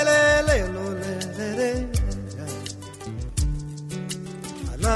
la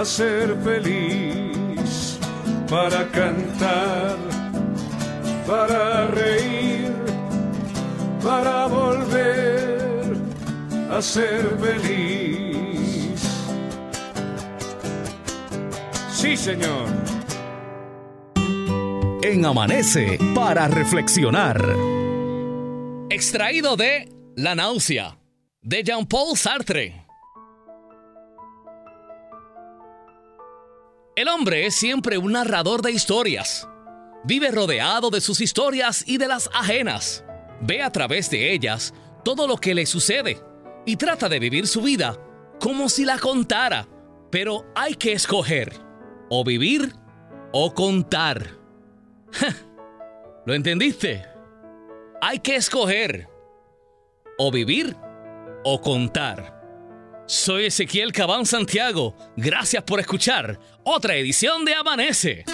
a ser feliz, para cantar, para reír para volver a ser feliz. Sí, Señor. En Amanece para reflexionar. Extraído de La náusea de Jean-Paul Sartre. El hombre es siempre un narrador de historias. Vive rodeado de sus historias y de las ajenas. Ve a través de ellas todo lo que le sucede y trata de vivir su vida como si la contara. Pero hay que escoger o vivir o contar. ¿Lo entendiste? Hay que escoger o vivir o contar. Soy Ezequiel Cabán Santiago. Gracias por escuchar otra edición de Amanece.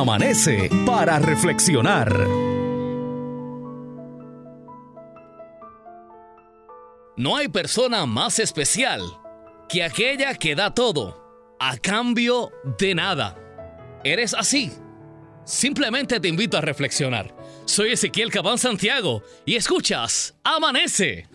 Amanece para reflexionar. No hay persona más especial que aquella que da todo a cambio de nada. ¿Eres así? Simplemente te invito a reflexionar. Soy Ezequiel Cabán Santiago y escuchas Amanece.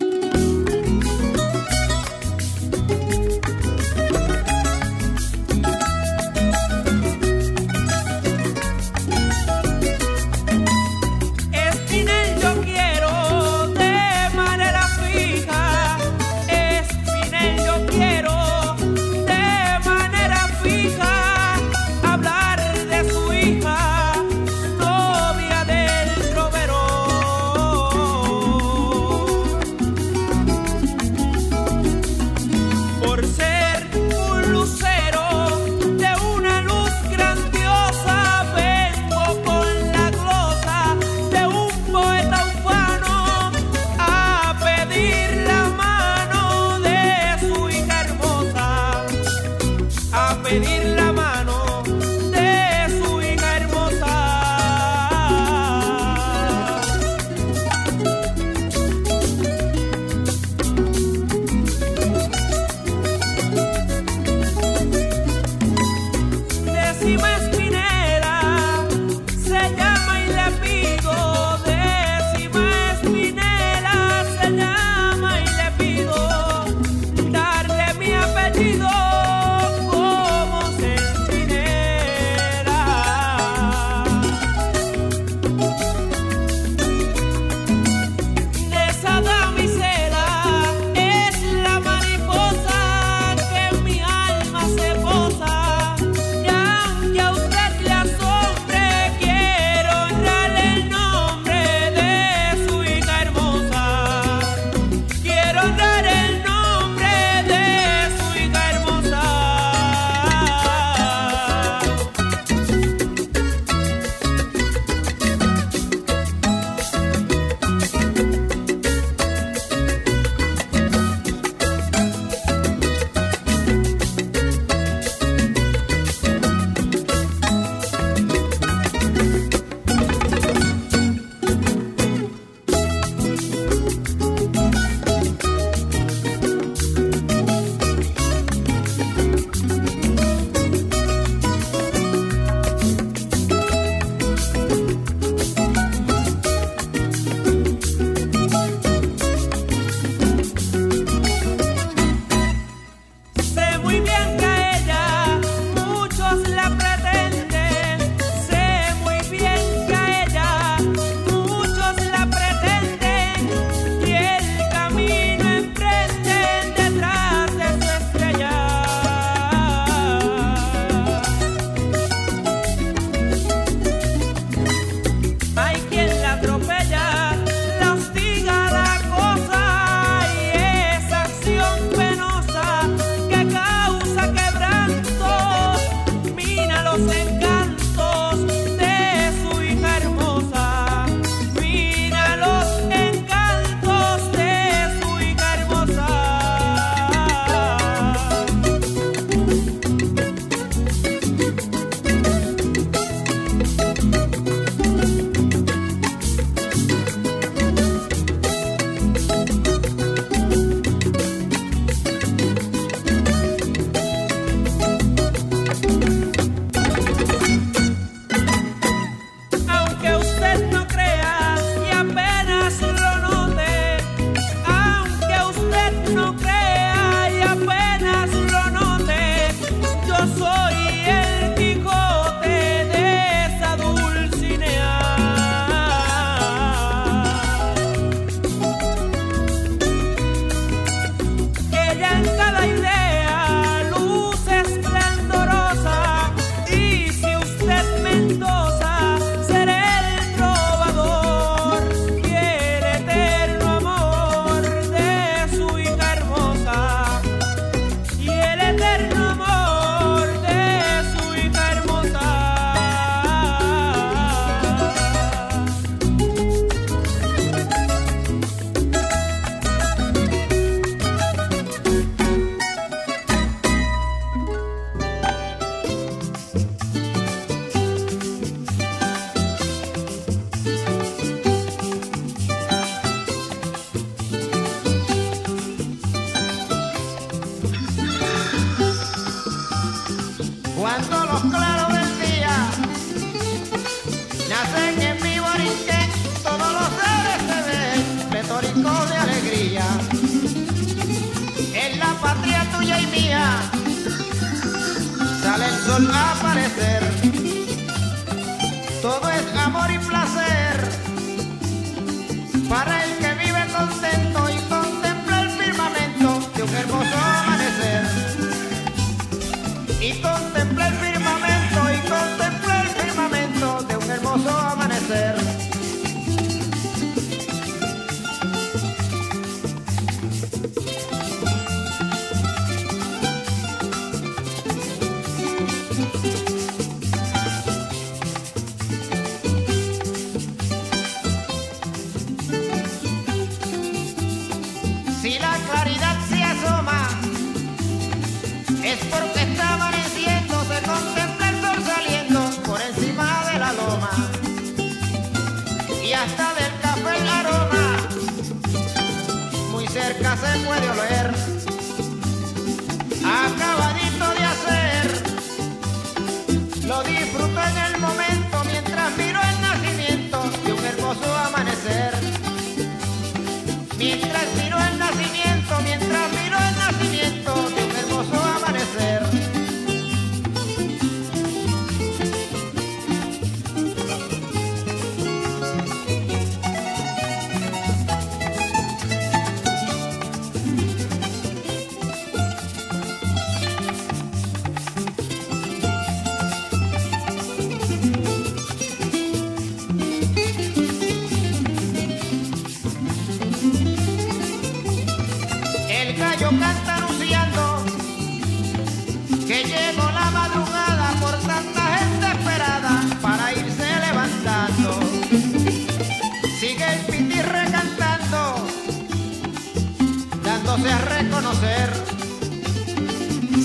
A reconocer.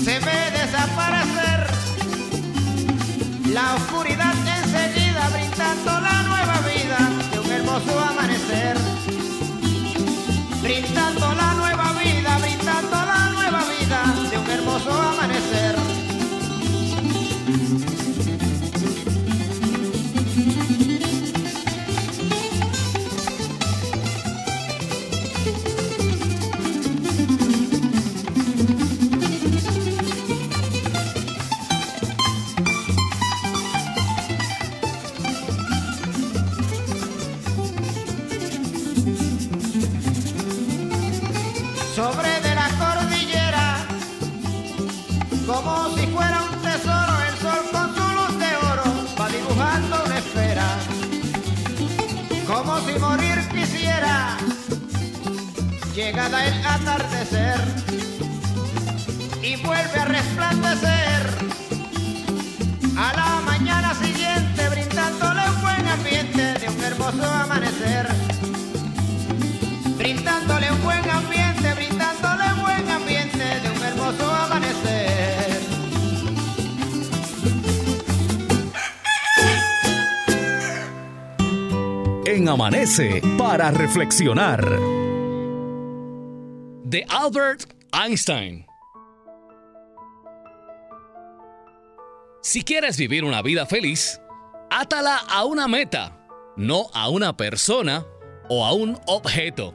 Se ve desaparecer la oscuridad enseguida, brindando la nueva vida de un hermoso amanecer brindando la nueva vida, llegada el atardecer y vuelve a resplandecer a la mañana siguiente, brindándole un buen ambiente de un hermoso amanecer brindándole un buen ambiente, brindándole un buen ambiente de un hermoso amanecer. En Amanece para reflexionar. De Albert Einstein. Si quieres vivir una vida feliz, átala a una meta, no a una persona o a un objeto.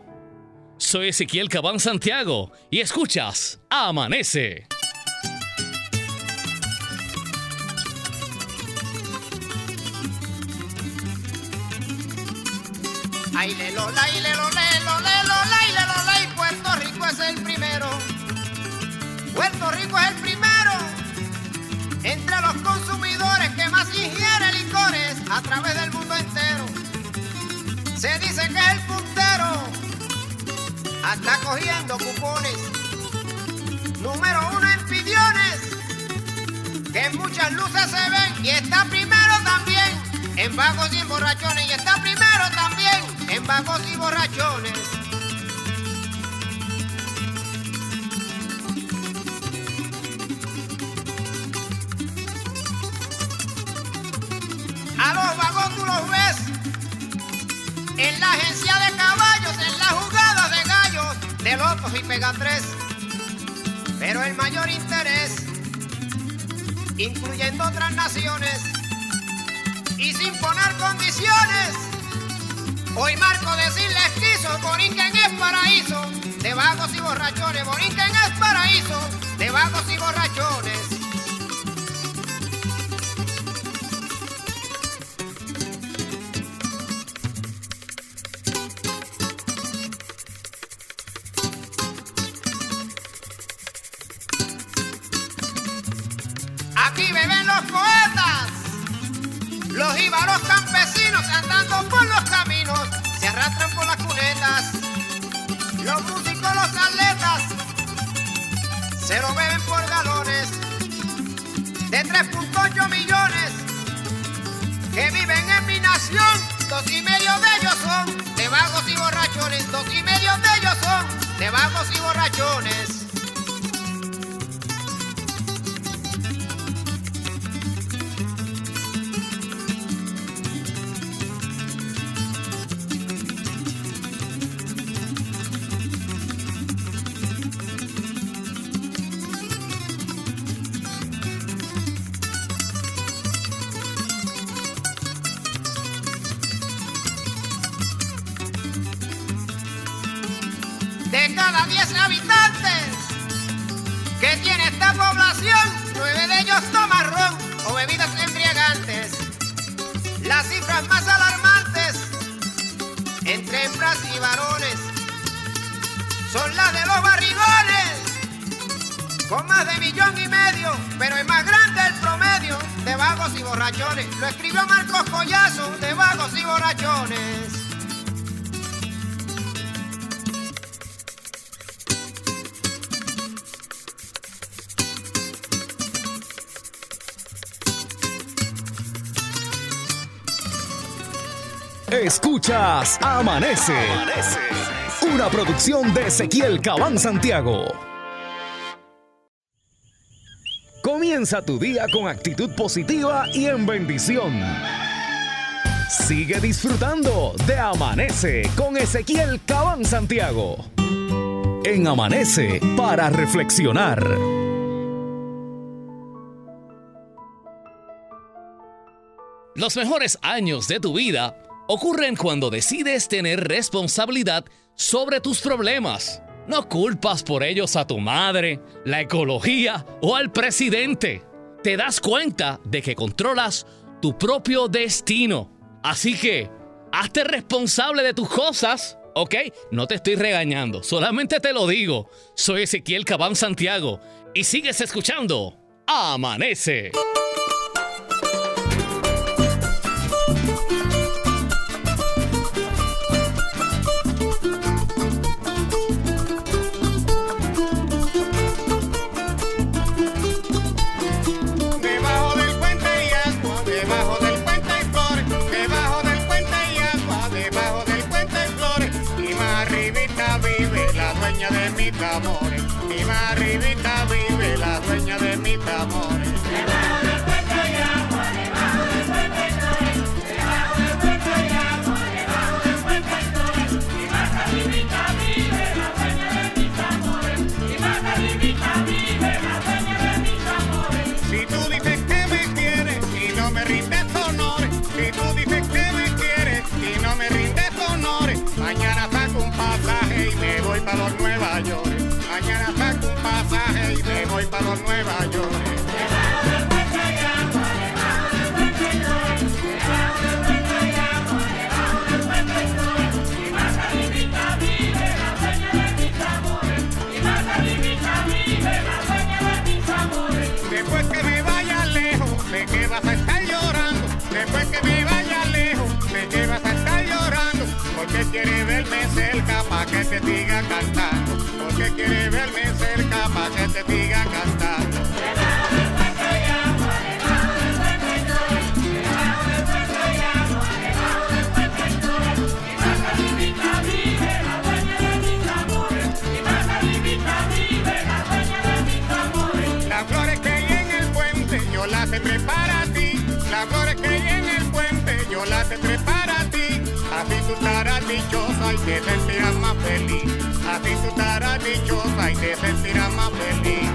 Soy Ezequiel Cabán Santiago y escuchas Amanece. Ay, le lo, la, y Puerto Rico es el primero entre los consumidores que más ingiere licores a través del mundo entero. Se dice que es el puntero, hasta cogiendo cupones. Número uno en pidiones, que en muchas luces se ven y está primero también en vagos y en borrachones y está primero también en vagos y borrachones. En la agencia de caballos, en la jugada de gallos, de locos y pega tres. Pero el mayor interés incluyendo otras naciones, y sin poner condiciones. Hoy marco decirles quiso, Borinquen es paraíso, de vagos y borrachones, Borinquen es paraíso, de vagos y borrachones. 3.8 millones que viven en mi nación, dos y medio de ellos son de vagos y borrachones, dos y medio de ellos son de vagos y borrachones. De millón y medio, pero es más grande el promedio de vagos y borrachones. Lo escribió Marcos Collazo de vagos y borrachones. Escuchas Amanece. Una producción de Ezequiel Cabán Santiago. Comienza tu día con actitud positiva y en bendición. Sigue disfrutando de Amanece con Ezequiel Cabán Santiago. En Amanece para reflexionar. Los mejores años de tu vida ocurren cuando decides tener responsabilidad sobre tus problemas. No culpas por ellos a tu madre, la ecología o al presidente. Te das cuenta de que controlas tu propio destino. Así que, hazte responsable de tus cosas, ¿ok? No te estoy regañando, solamente te lo digo. Soy Ezequiel Cabán Santiago y sigues escuchando Amanece. Estar llorando. Porque quiere verme cerca pa' que te siga cantando. Porque quiere verme te sentirás más feliz. Así tú estarás dichosa y te sentirás más feliz.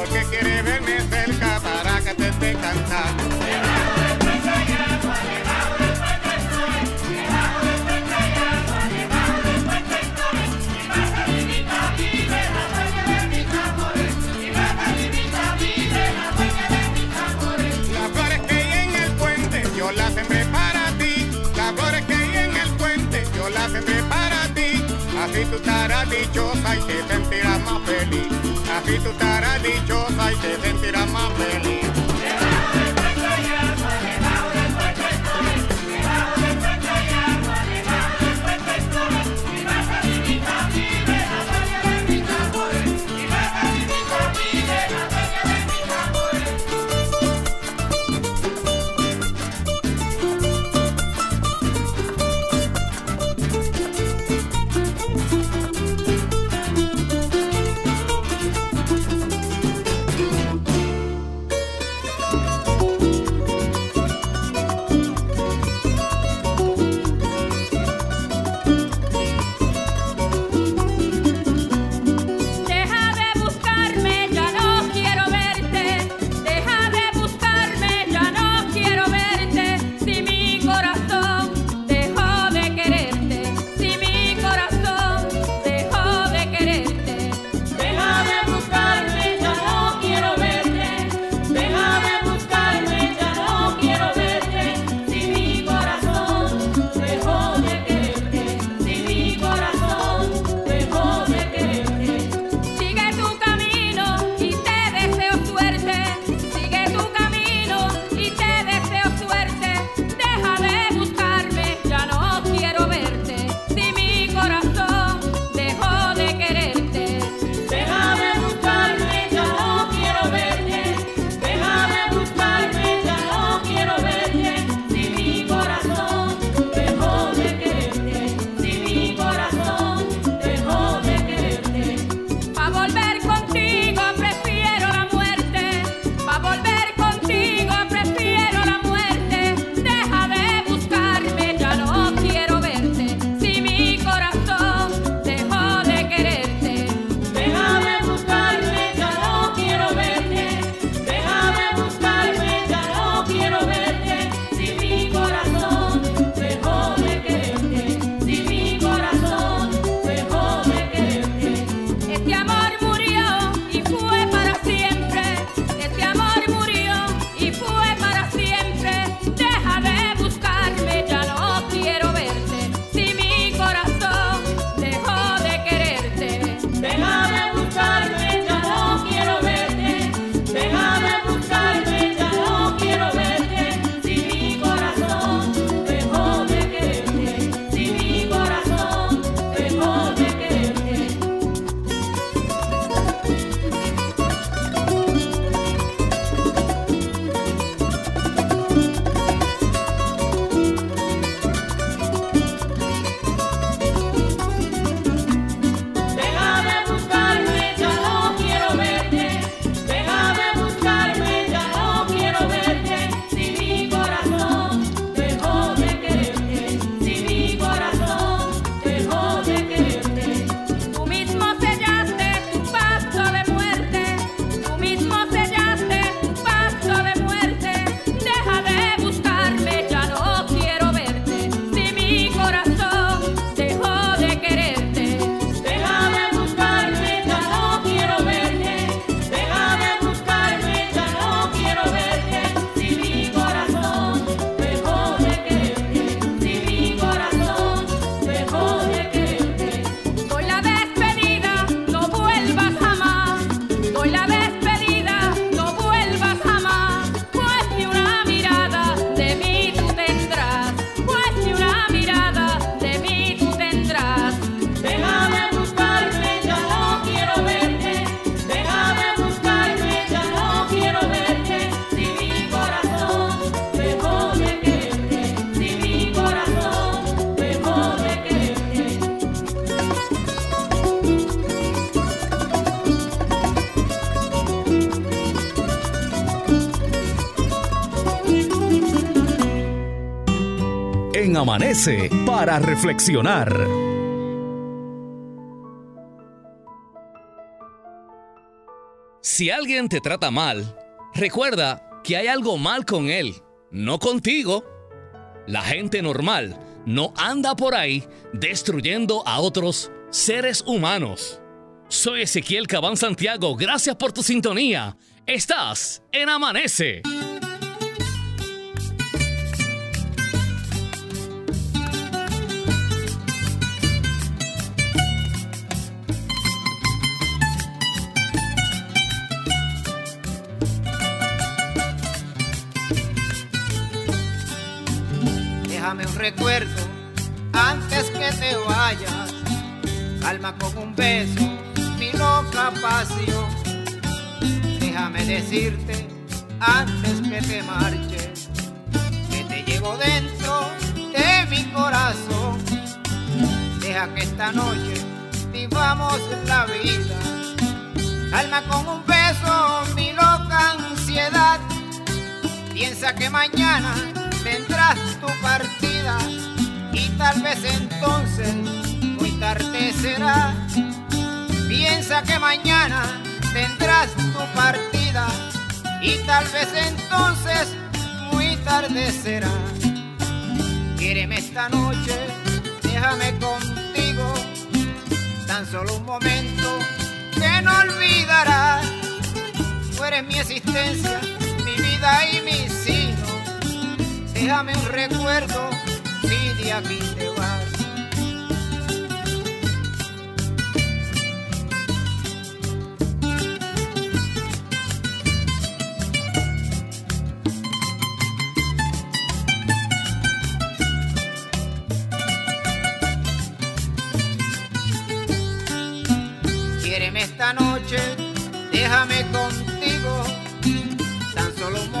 Porque quiere verme cerca para que te esté cantando. Así tú estarás dichosa y te sentirás más feliz. Así tú estarás dichosa y te sentirás más feliz. Amanece para reflexionar. Si alguien te trata mal, recuerda que hay algo mal con él, no contigo. La gente normal no anda por ahí destruyendo a otros seres humanos. Soy Ezequiel Cabán Santiago, gracias por tu sintonía. Estás en Amanece. Déjame un recuerdo antes que te vayas. Calma con un beso mi loca pasión. Déjame decirte antes que te marches que te llevo dentro de mi corazón. Deja que esta noche vivamos la vida. Calma con un beso mi loca ansiedad. Piensa que mañana vendrás tu partida y tal vez entonces muy tarde será. Piensa que mañana vendrás tu partida y tal vez entonces muy tarde será. Quiereme esta noche, déjame contigo, tan solo un momento que no olvidarás. Tú eres mi existencia, mi vida y mi déjame un recuerdo si de aquí te vas. Quiéreme esta noche, déjame contigo, tan solo un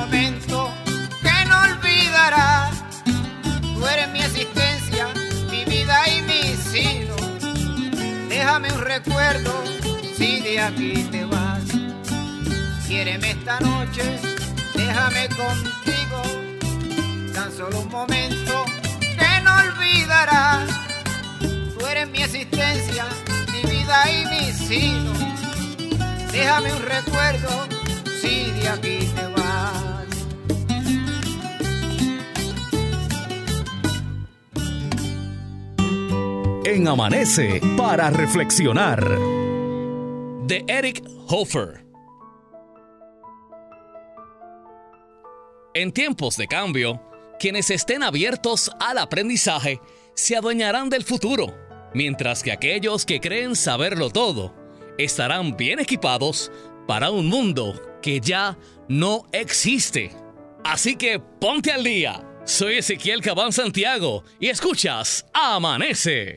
Déjame un recuerdo si de aquí te vas. Quiéreme esta noche, déjame contigo. Tan solo un momento que no olvidarás. Tú eres mi existencia, mi vida y mi sino. Déjame un recuerdo si de aquí te vas. En Amanece para reflexionar. De Eric Hofer. En tiempos de cambio, quienes estén abiertos al aprendizaje se adueñarán del futuro, mientras que aquellos que creen saberlo todo estarán bien equipados para un mundo que ya no existe. Así que ponte al día soy Ezequiel Cabán Santiago y escuchas Amanece.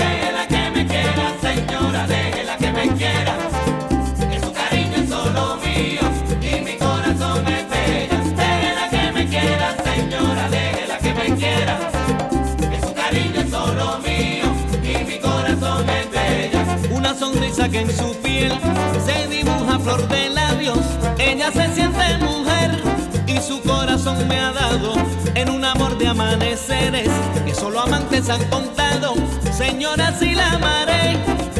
en su piel se dibuja flor de labios. Ella se siente mujer y su corazón me ha dado en un amor de amaneceres que solo amantes han contado. Señora, si la amaré,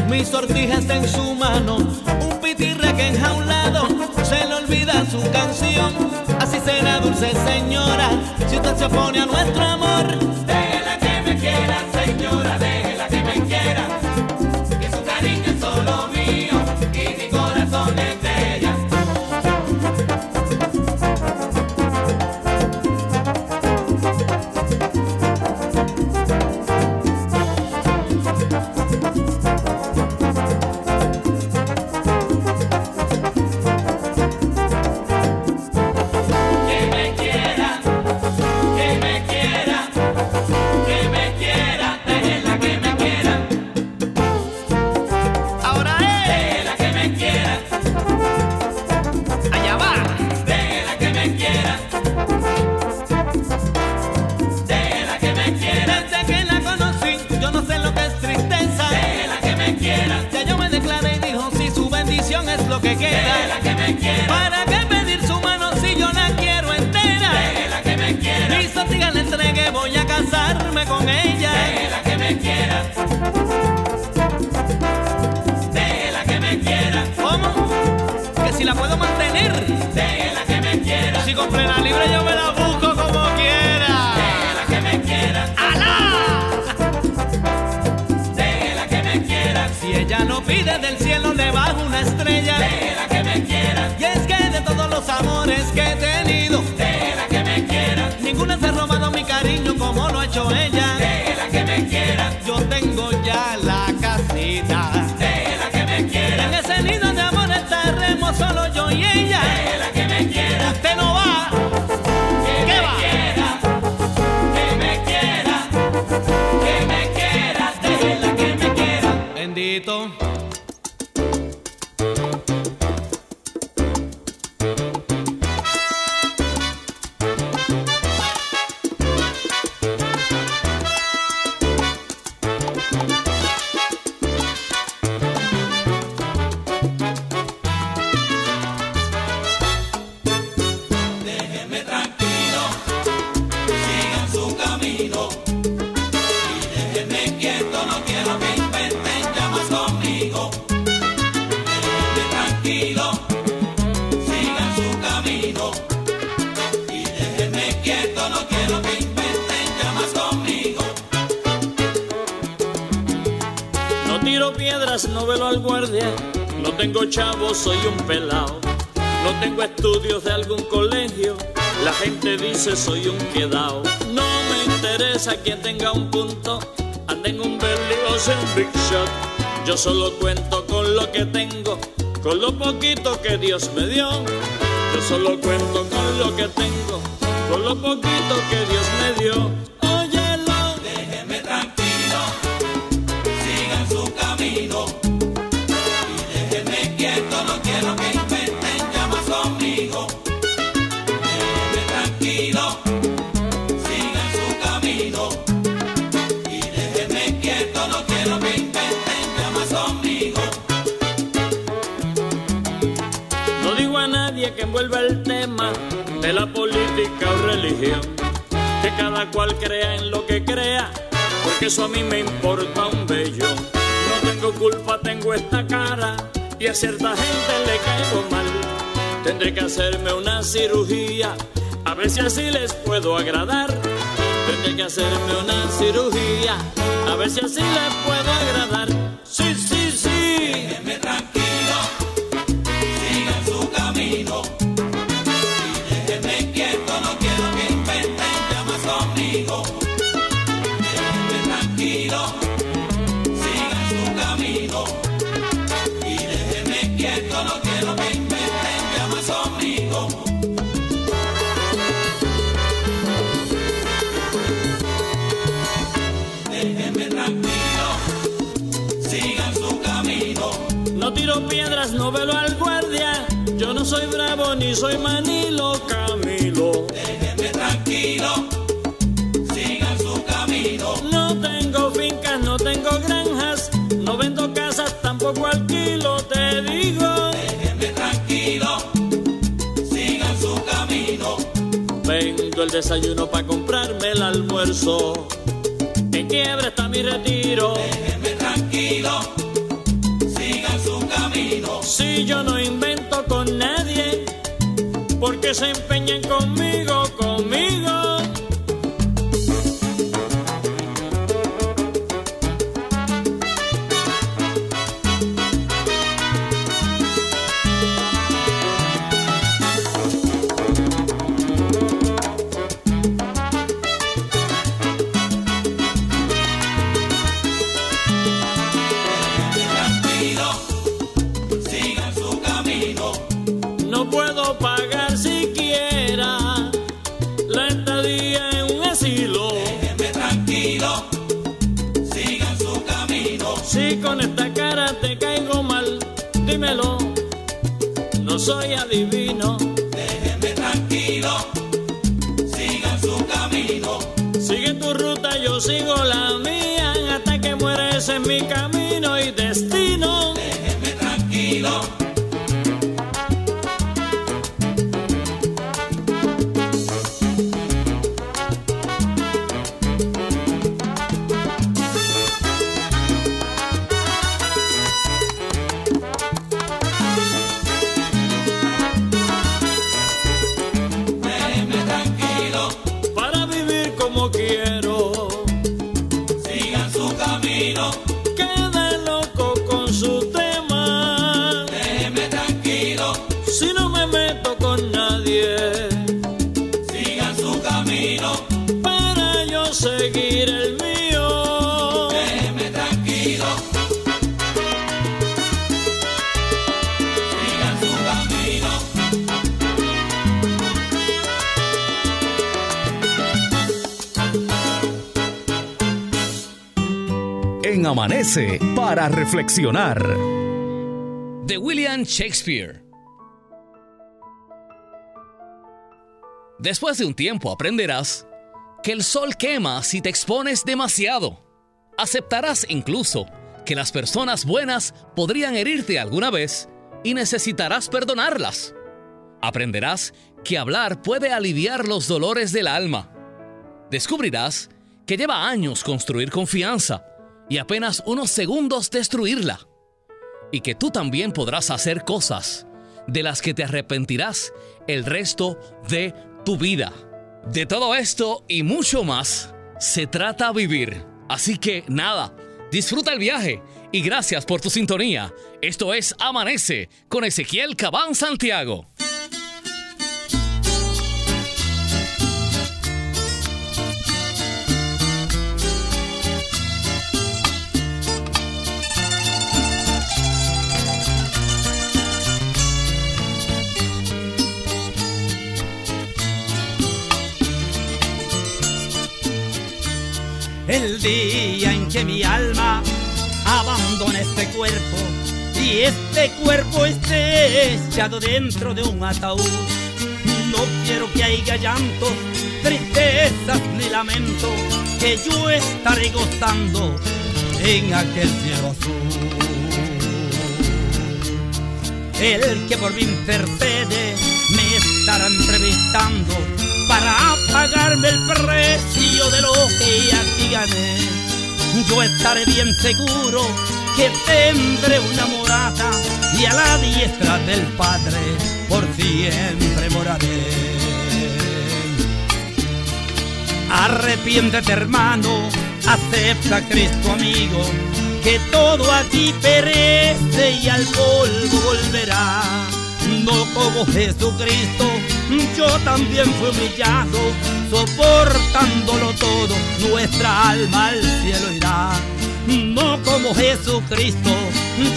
mi sortija está en su mano, un pitirre que enjaulado se le olvida su canción. Así será dulce señora, si usted se opone a nuestro amor. Déjela que me quiera, señora, déjela la puedo mantener. Déjela que me quiera. Si compré la libre yo me la busco como quiera. Déjela que me quiera. ¡Alá! Déjela que me quiera. Si ella no pide del cielo le bajo una estrella. Déjela que me quiera. Y es que de todos los amores que he no velo al guardia. No tengo chavos, soy un pelao. No tengo estudios de algún colegio. La gente dice soy un quedao. No me interesa quien tenga un punto. Anda en un Bentley o sea un Big Shot. Yo solo cuento con lo que tengo, con lo poquito que Dios me dio. Yo solo cuento con lo que tengo, con lo poquito que Dios me dio. Que cada cual crea en lo que crea, porque eso a mí me importa un bello. No tengo culpa, tengo esta cara y a cierta gente le caigo mal. Tendré que hacerme una cirugía, a ver si así les puedo agradar. Tendré que hacerme una cirugía, a ver si así les puedo agradar. Sí, sí. Tranquilo, sigan su camino. No tiro piedras, no velo al guardia. Yo no soy bravo ni soy manilo, Camilo. Déjenme tranquilo, sigan su camino. No tengo fincas, no tengo granjas. No vendo casas, tampoco alquilo, te digo. Déjenme tranquilo, sigan su camino. Vendo el desayuno para comprarme el almuerzo. Quiebra está mi retiro. Déjenme tranquilo, sigan su camino. Si yo no invento con nadie, porque se empeñan conmigo. Para reflexionar. De William Shakespeare. Después de un tiempo aprenderás que el sol quema si te expones demasiado. Aceptarás incluso que las personas buenas podrían herirte alguna vez y necesitarás perdonarlas. Aprenderás que hablar puede aliviar los dolores del alma. Descubrirás que lleva años construir confianza y apenas unos segundos destruirla. Y que tú también podrás hacer cosas de las que te arrepentirás el resto de tu vida. De todo esto y mucho más se trata vivir. Así que nada, disfruta el viaje y gracias por tu sintonía. Esto es Amanece con Ezequiel Cabán Santiago. El día en que mi alma abandona este cuerpo y este cuerpo esté echado dentro de un ataúd. No quiero que haya llantos, tristezas ni lamento, que yo estaré gozando en aquel cielo azul. El que por mí intercede me estará entrevistando para pagarme el precio de lo que aquí gané. Yo estaré bien seguro que tendré una morada y a la diestra del Padre por siempre moraré. Arrepiéntete hermano, acepta a Cristo amigo, que todo aquí perece y al polvo volverá. No como Jesucristo, yo también fui humillado, soportándolo todo, nuestra alma al cielo irá. No como Jesucristo,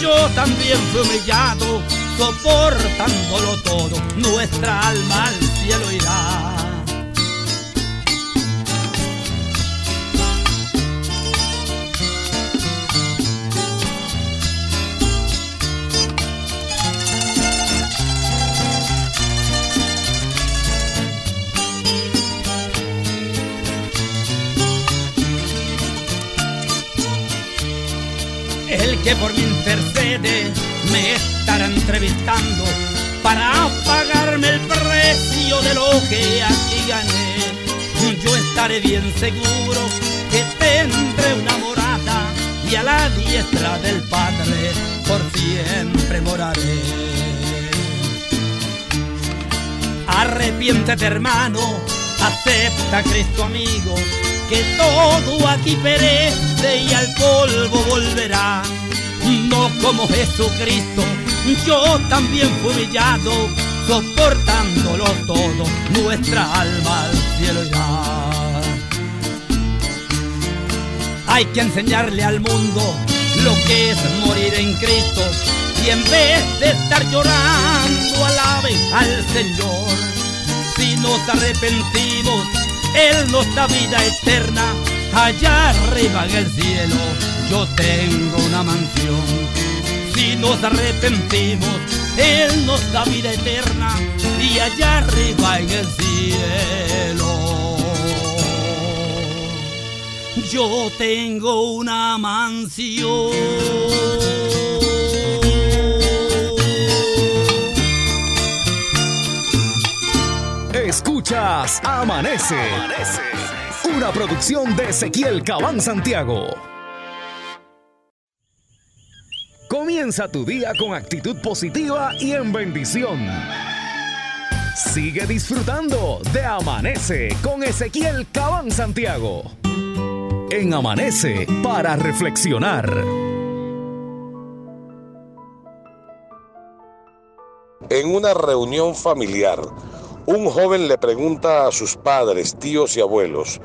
yo también fui humillado, soportándolo todo, nuestra alma al cielo irá. Que por mí intercede me estará entrevistando para pagarme el precio de lo que aquí gané. Yo estaré bien seguro que tendré una morada y a la diestra del Padre por siempre moraré. Arrepiéntete hermano, acepta a Cristo amigo, que todo aquí perece y al polvo volverá. No como Jesucristo, yo también fui humillado, soportándolo todo, nuestra alma al cielo irá. Hay que enseñarle al mundo lo que es morir en Cristo y en vez de estar llorando alaben al Señor. Si nos arrepentimos, Él nos da vida eterna. Allá arriba en el cielo yo tengo una mansión. Si nos arrepentimos, Él nos da vida eterna. Y allá arriba en el cielo yo tengo una mansión. Escuchas Amanece. Una producción de Ezequiel Cabán Santiago. Comienza tu día con actitud positiva y en bendición. Sigue disfrutando de Amanece con Ezequiel Cabán Santiago. En Amanece para reflexionar. En una reunión familiar, Un joven le pregunta a sus padres, tíos y abuelos,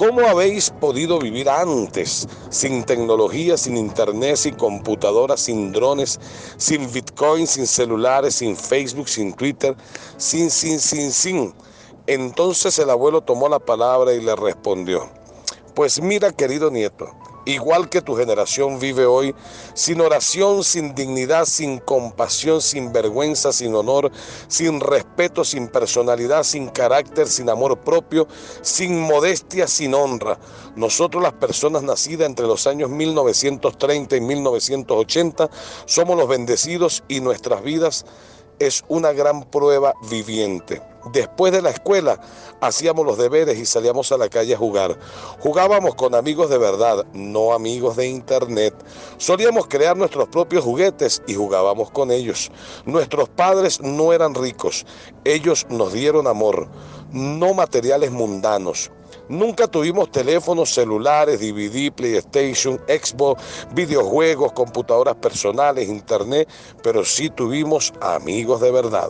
¿cómo habéis podido vivir antes sin tecnología, sin internet, sin computadoras, sin drones, sin bitcoin, sin celulares, sin Facebook, sin Twitter, sin, sin, sin, sin? Entonces el abuelo tomó la palabra y le respondió, pues mira querido nieto, igual que tu generación vive hoy, sin oración, sin dignidad, sin compasión, sin vergüenza, sin honor, sin respeto, sin personalidad, sin carácter, sin amor propio, sin modestia, sin honra. Nosotros las personas nacidas entre los años 1930 y 1980 somos los bendecidos y nuestras vidas es una gran prueba viviente. Después de la escuela hacíamos los deberes y salíamos a la calle a jugar. Jugábamos con amigos de verdad, no amigos de internet. Solíamos crear nuestros propios juguetes y jugábamos con ellos. Nuestros padres no eran ricos, ellos nos dieron amor, no materiales mundanos. Nunca tuvimos teléfonos celulares, DVD, PlayStation, Xbox, videojuegos, computadoras personales, internet, pero sí tuvimos amigos de verdad.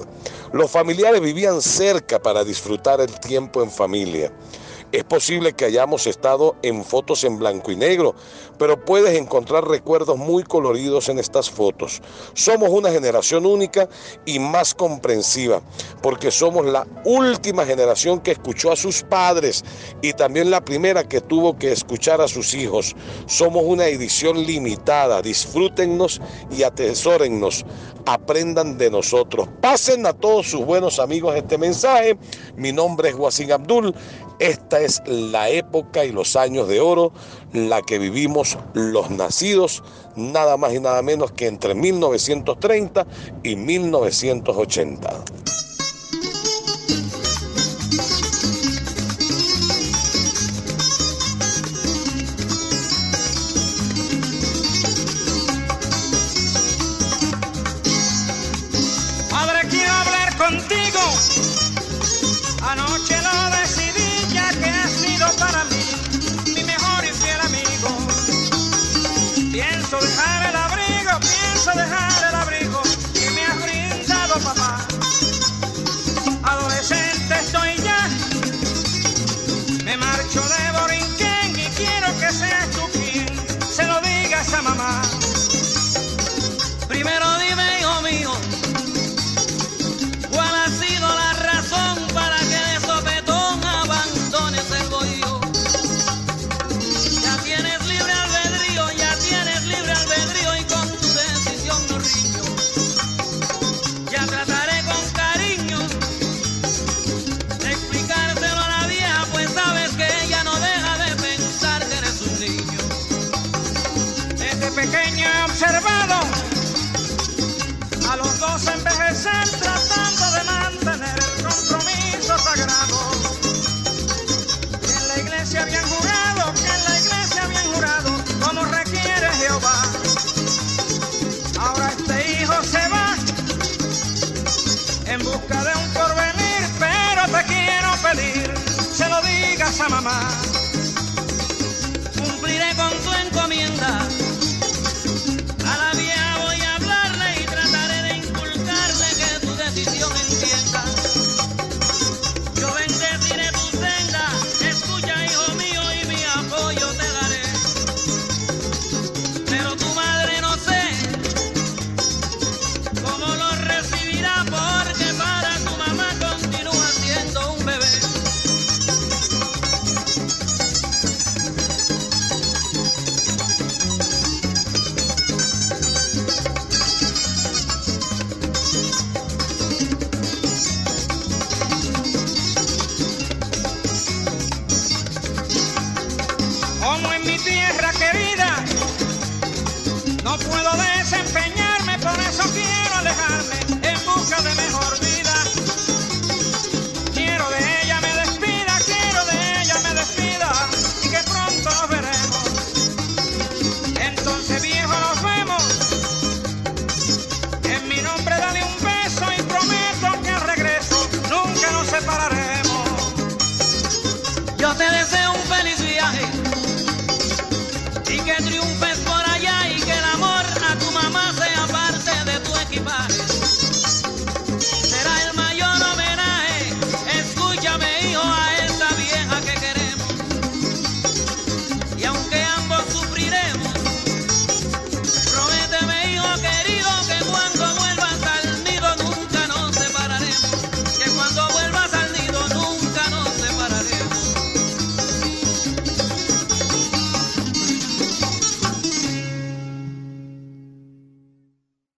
Los familiares vivían cerca para disfrutar el tiempo en familia. Es posible que hayamos estado en fotos en blanco y negro, pero puedes encontrar recuerdos muy coloridos en estas fotos. Somos una generación única y más comprensiva, porque somos la última generación que escuchó a sus padres y también la primera que tuvo que escuchar a sus hijos. Somos una edición limitada, disfrútennos y atesórennos, aprendan de nosotros. Pasen a todos sus buenos amigos este mensaje. Mi nombre es Wasim Abdul. Esta es la época y los años de oro, la que vivimos los nacidos, nada más y nada menos que entre 1930 y 1980. Cumpliré con tu encomienda.